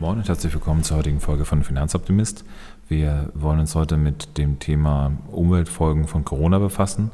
Moin und herzlich willkommen zur heutigen Folge von Finanzoptimist. Wir wollen uns heute mit dem Thema Umweltfolgen von Corona befassen.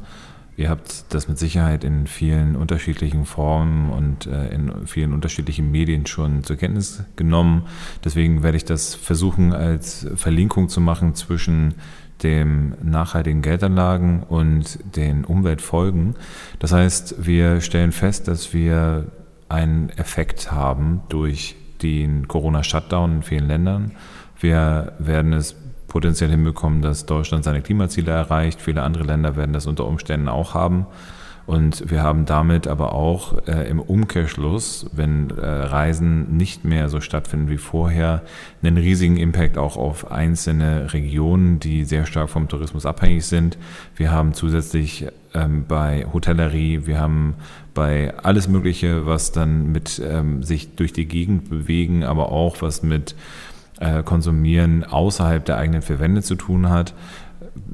Ihr habt das mit Sicherheit in vielen unterschiedlichen Formen und äh, in vielen unterschiedlichen Medien schon zur Kenntnis genommen. Deswegen werde ich das versuchen als Verlinkung zu machen zwischen dem nachhaltigen Geldanlagen und den Umweltfolgen. Das heißt, wir stellen fest, dass wir einen Effekt haben durch den Corona-Shutdown in vielen Ländern. Wir werden es potenziell hinbekommen, dass Deutschland seine Klimaziele erreicht. Viele andere Länder werden das unter Umständen auch haben. Und wir haben damit aber auch äh, im Umkehrschluss, wenn äh, Reisen nicht mehr so stattfinden wie vorher, einen riesigen Impact auch auf einzelne Regionen, die sehr stark vom Tourismus abhängig sind. Wir haben zusätzlich ähm, bei Hotellerie, wir haben bei alles Mögliche, was dann mit ähm, sich durch die Gegend bewegen, aber auch was mit äh, Konsumieren außerhalb der eigenen vier Wände zu tun hat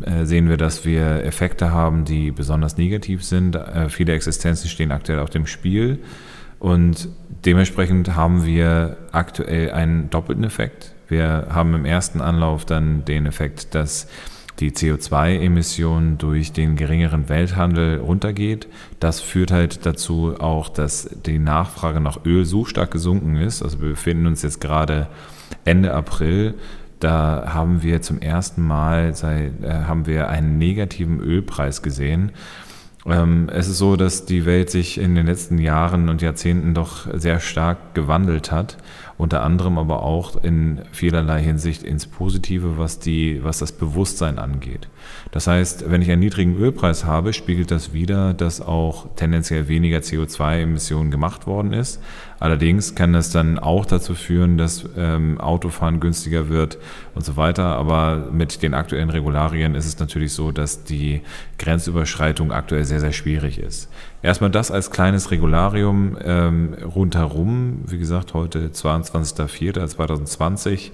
äh, sehen wir, dass wir Effekte haben, die besonders negativ sind. Äh, viele Existenzen stehen aktuell auf dem Spiel und dementsprechend haben wir aktuell einen doppelten Effekt. Wir haben im ersten Anlauf dann den Effekt, dass die CO2-Emission durch den geringeren Welthandel runtergeht. Das führt halt dazu auch, dass die Nachfrage nach Öl so stark gesunken ist. Also wir befinden uns jetzt gerade Ende April da haben wir zum ersten Mal seit, äh, haben wir einen negativen Ölpreis gesehen. Ähm, es ist so, dass die Welt sich in den letzten Jahren und Jahrzehnten doch sehr stark gewandelt hat, unter anderem aber auch in vielerlei Hinsicht ins Positive, was, die, was das Bewusstsein angeht. Das heißt, wenn ich einen niedrigen Ölpreis habe, spiegelt das wieder, dass auch tendenziell weniger CO2-Emissionen gemacht worden ist. Allerdings kann das dann auch dazu führen, dass ähm, Autofahren günstiger wird und so weiter. Aber mit den aktuellen Regularien ist es natürlich so, dass die Grenzüberschreitung aktuell sehr, sehr schwierig ist. Erstmal das als kleines Regularium ähm, rundherum. Wie gesagt, heute 22.04.2020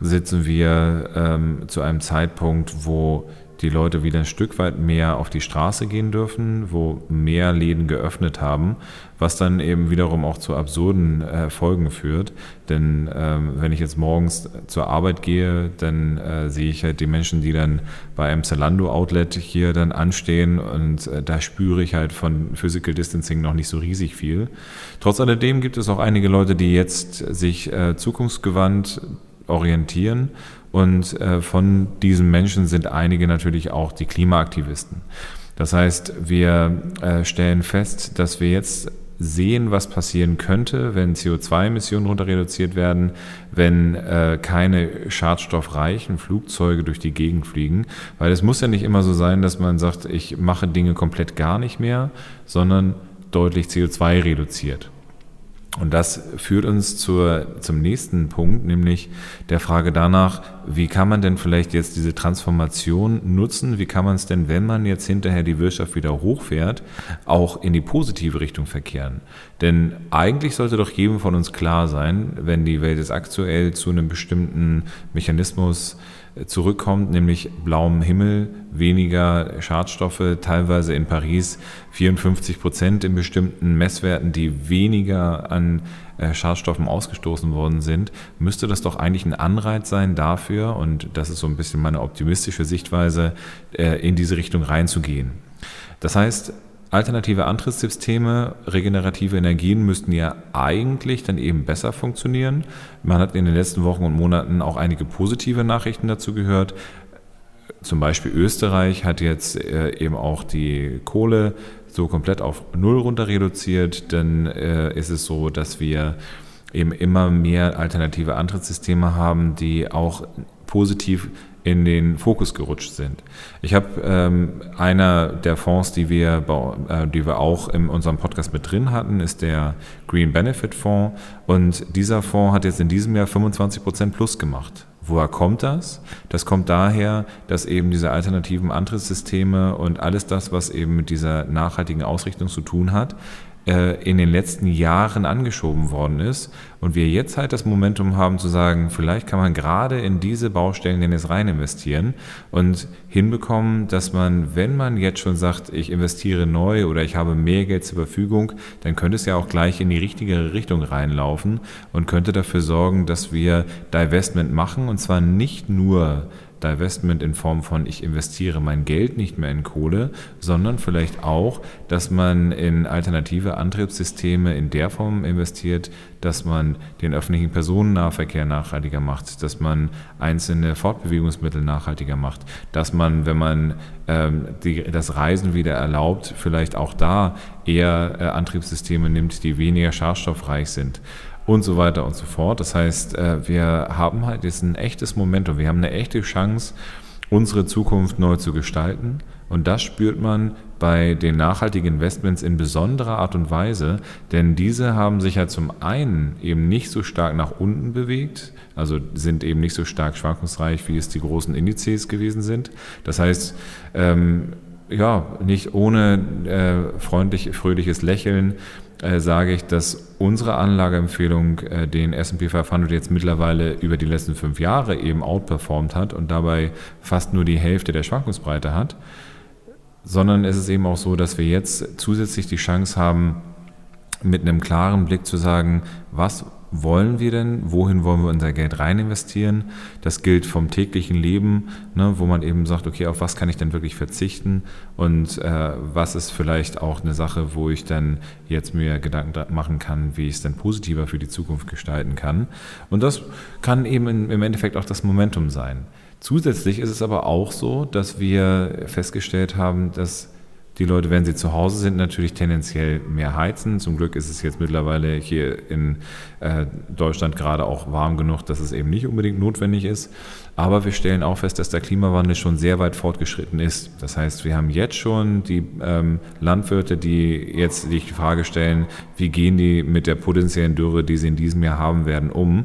sitzen wir ähm, zu einem Zeitpunkt, wo die Leute wieder ein Stück weit mehr auf die Straße gehen dürfen, wo mehr Läden geöffnet haben, was dann eben wiederum auch zu absurden äh, Folgen führt. Denn ähm, wenn ich jetzt morgens zur Arbeit gehe, dann äh, sehe ich halt die Menschen, die dann bei einem Zalando-Outlet hier dann anstehen und äh, da spüre ich halt von Physical Distancing noch nicht so riesig viel. Trotz alledem gibt es auch einige Leute, die jetzt sich äh, zukunftsgewandt orientieren und äh, von diesen Menschen sind einige natürlich auch die Klimaaktivisten. Das heißt, wir äh, stellen fest, dass wir jetzt sehen, was passieren könnte, wenn CO2-Emissionen runter reduziert werden, wenn äh, keine schadstoffreichen Flugzeuge durch die Gegend fliegen. Weil es muss ja nicht immer so sein, dass man sagt, ich mache Dinge komplett gar nicht mehr, sondern deutlich CO2 reduziert. Und das führt uns zur, zum nächsten Punkt, nämlich der Frage danach, wie kann man denn vielleicht jetzt diese Transformation nutzen? Wie kann man es denn, wenn man jetzt hinterher die Wirtschaft wieder hochfährt, auch in die positive Richtung verkehren? Denn eigentlich sollte doch jedem von uns klar sein, wenn die Welt jetzt aktuell zu einem bestimmten Mechanismus zurückkommt, nämlich blauem Himmel, weniger Schadstoffe, teilweise in Paris 54 Prozent in bestimmten Messwerten, die weniger an äh, Schadstoffen ausgestoßen worden sind, müsste das doch eigentlich ein Anreiz sein dafür, und das ist so ein bisschen meine optimistische Sichtweise, äh, in diese Richtung reinzugehen. Das heißt, Alternative Antriebssysteme, regenerative Energien müssten ja eigentlich dann eben besser funktionieren. Man hat in den letzten Wochen und Monaten auch einige positive Nachrichten dazu gehört. Zum Beispiel Österreich hat jetzt äh, eben auch die Kohle so komplett auf Null runter reduziert. Dann äh, ist es so, dass wir eben immer mehr alternative Antriebssysteme haben, die auch positiv in den Fokus gerutscht sind. Ich habe ähm, einer der Fonds, die wir, äh, die wir auch in unserem Podcast mit drin hatten, ist der Green Benefit Fonds und dieser Fonds hat jetzt in diesem Jahr 25 Prozent plus gemacht. Woher kommt das? Das kommt daher, dass eben diese alternativen Antriebssysteme und alles das, was eben mit dieser nachhaltigen Ausrichtung zu tun hat, äh, in den letzten Jahren angeschoben worden ist und wir jetzt halt das Momentum haben zu sagen, vielleicht kann man gerade in diese Baustellen denn jetzt rein investieren und hinbekommen, dass man, wenn man jetzt schon sagt, ich investiere neu oder ich habe mehr Geld zur Verfügung, dann könnte es ja auch gleich in die richtige Richtung reinlaufen und könnte dafür sorgen, dass wir Divestment machen und zwar nicht nur Divestment in Form von, ich investiere mein Geld nicht mehr in Kohle, sondern vielleicht auch, dass man in alternative Antriebssysteme in der Form investiert, dass man den öffentlichen Personennahverkehr nachhaltiger macht, dass man einzelne Fortbewegungsmittel nachhaltiger macht, dass man, wenn man ähm, die, das Reisen wieder erlaubt, vielleicht auch da eher äh, Antriebssysteme nimmt, die weniger schadstoffreich sind und so weiter und so fort. Das heißt, äh, wir haben halt jetzt ein echtes Momentum, wir haben eine echte Chance, unsere Zukunft neu zu gestalten. Und das spürt man bei den nachhaltigen Investments in besonderer Art und Weise, denn diese haben sich ja zum einen eben nicht so stark nach unten bewegt, also sind eben nicht so stark schwankungsreich, wie es die großen Indizes gewesen sind. Das heißt, ähm, ja, nicht ohne äh, freundlich, fröhliches Lächeln äh, sage ich, dass unsere Anlageempfehlung äh, den S&P 500 jetzt mittlerweile über die letzten fünf Jahre eben outperformt hat und dabei fast nur die Hälfte der Schwankungsbreite hat, sondern es ist eben auch so, dass wir jetzt zusätzlich die Chance haben, mit einem klaren Blick zu sagen, was wollen wir denn, wohin wollen wir unser Geld rein investieren. Das gilt vom täglichen Leben, ne, wo man eben sagt, okay, auf was kann ich denn wirklich verzichten und äh, was ist vielleicht auch eine Sache, wo ich dann jetzt mir Gedanken machen kann, wie ich es dann positiver für die Zukunft gestalten kann. Und das kann eben im Endeffekt auch das Momentum sein. Zusätzlich ist es aber auch so, dass wir festgestellt haben, dass die Leute, wenn sie zu Hause sind, natürlich tendenziell mehr heizen. Zum Glück ist es jetzt mittlerweile hier in äh, Deutschland gerade auch warm genug, dass es eben nicht unbedingt notwendig ist. Aber wir stellen auch fest, dass der Klimawandel schon sehr weit fortgeschritten ist. Das heißt, wir haben jetzt schon die ähm, Landwirte, die jetzt sich die Frage stellen, wie gehen die mit der potenziellen Dürre, die sie in diesem Jahr haben werden, um.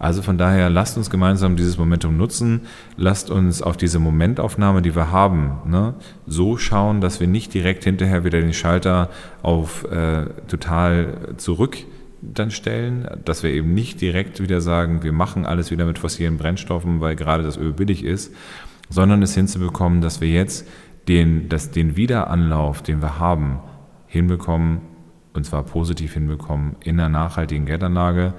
Also von daher lasst uns gemeinsam dieses Momentum nutzen, lasst uns auf diese Momentaufnahme, die wir haben, ne, so schauen, dass wir nicht direkt hinterher wieder den Schalter auf äh, total zurück dann stellen, dass wir eben nicht direkt wieder sagen, wir machen alles wieder mit fossilen Brennstoffen, weil gerade das Öl billig ist, sondern es hinzubekommen, dass wir jetzt den, dass den Wiederanlauf, den wir haben, hinbekommen, und zwar positiv hinbekommen, in einer nachhaltigen Geldanlage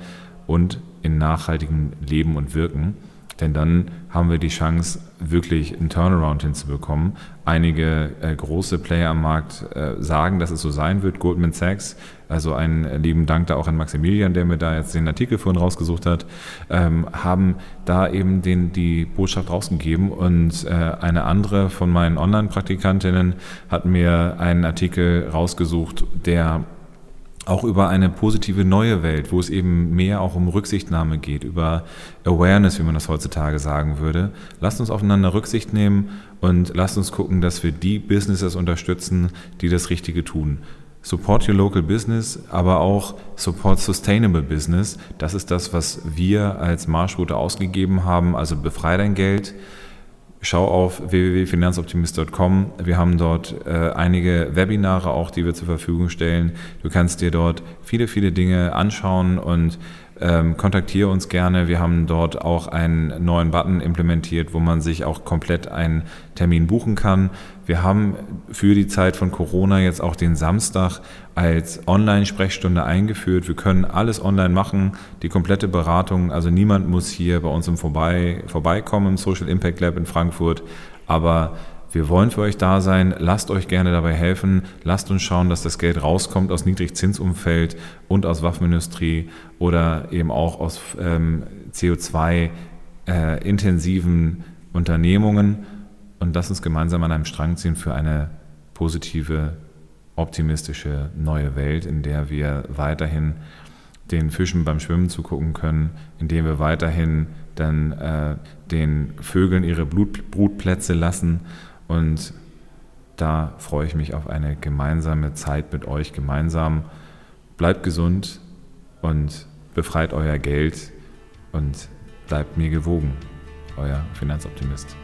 und in nachhaltigem Leben und Wirken. Denn dann haben wir die Chance, wirklich einen Turnaround hinzubekommen. Einige äh, große Player am Markt äh, sagen, dass es so sein wird. Goldman Sachs, also einen lieben Dank da auch an Maximilian, der mir da jetzt den Artikel vorhin rausgesucht hat, ähm, haben da eben den, die Botschaft rausgegeben. Und äh, eine andere von meinen Online-Praktikantinnen hat mir einen Artikel rausgesucht, der auch über eine positive neue Welt, wo es eben mehr auch um Rücksichtnahme geht, über Awareness, wie man das heutzutage sagen würde. Lasst uns aufeinander Rücksicht nehmen und lasst uns gucken, dass wir die Businesses unterstützen, die das Richtige tun. Support your local business, aber auch support sustainable business. Das ist das, was wir als Marschroute ausgegeben haben. Also befrei dein Geld, Schau auf www.finanzoptimist.com. Wir haben dort äh, einige Webinare auch, die wir zur Verfügung stellen. Du kannst dir dort viele, viele Dinge anschauen und ähm, kontaktiere uns gerne. Wir haben dort auch einen neuen Button implementiert, wo man sich auch komplett einen Termin buchen kann. Wir haben für die Zeit von Corona jetzt auch den Samstag als Online-Sprechstunde eingeführt. Wir können alles online machen, die komplette Beratung. Also niemand muss hier bei uns im Vorbei, vorbeikommen im Social Impact Lab in Frankfurt. Aber wir wollen für euch da sein. Lasst euch gerne dabei helfen. Lasst uns schauen, dass das Geld rauskommt aus Niedrigzinsumfeld und aus Waffenindustrie oder eben auch aus ähm, CO2-intensiven äh, Unternehmungen. Und lasst uns gemeinsam an einem Strang ziehen für eine positive, optimistische neue Welt, in der wir weiterhin den Fischen beim Schwimmen zugucken können, indem wir weiterhin dann äh, den Vögeln ihre Blut, Brutplätze lassen und da freue ich mich auf eine gemeinsame Zeit mit euch gemeinsam. Bleibt gesund und befreit euer Geld und bleibt mir gewogen. Euer Finanzoptimist.